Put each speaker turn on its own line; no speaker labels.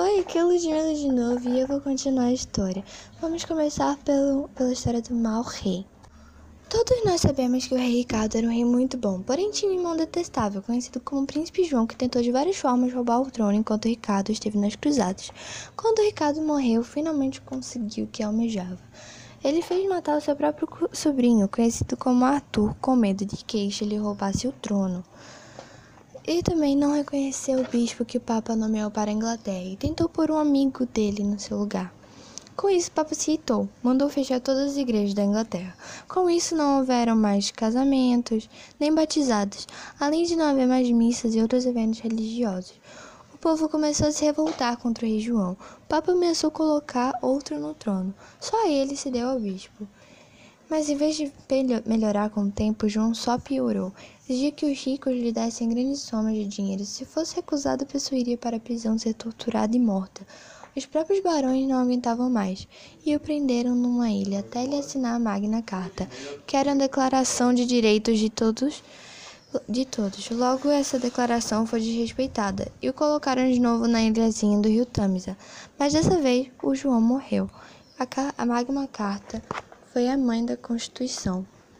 Oi, aqui é de novo e eu vou continuar a história. Vamos começar pelo, pela história do mau rei. Todos nós sabemos que o rei Ricardo era um rei muito bom, porém tinha um irmão detestável, conhecido como Príncipe João, que tentou de várias formas roubar o trono enquanto Ricardo esteve nas cruzadas. Quando Ricardo morreu, finalmente conseguiu o que almejava. Ele fez matar o seu próprio sobrinho, conhecido como Arthur, com medo de que este lhe roubasse o trono. E também não reconheceu o bispo que o Papa nomeou para a Inglaterra e tentou pôr um amigo dele no seu lugar. Com isso, o Papa se irritou, mandou fechar todas as igrejas da Inglaterra. Com isso, não houveram mais casamentos, nem batizados, além de não haver mais missas e outros eventos religiosos. O povo começou a se revoltar contra o rei João. O Papa ameaçou colocar outro no trono. Só ele se deu ao bispo. Mas em vez de melhorar com o tempo, João só piorou. Exigia que os ricos lhe dessem grandes somas de dinheiro. Se fosse recusado, a pessoa iria para a prisão ser torturada e morta. Os próprios barões não aguentavam mais e o prenderam numa ilha até ele assinar a Magna Carta, que era uma declaração de direitos de todos de todos. Logo, essa declaração foi desrespeitada e o colocaram de novo na ilhazinha do rio Tamisa. Mas dessa vez, o João morreu. A, a Magna Carta foi a mãe da Constituição.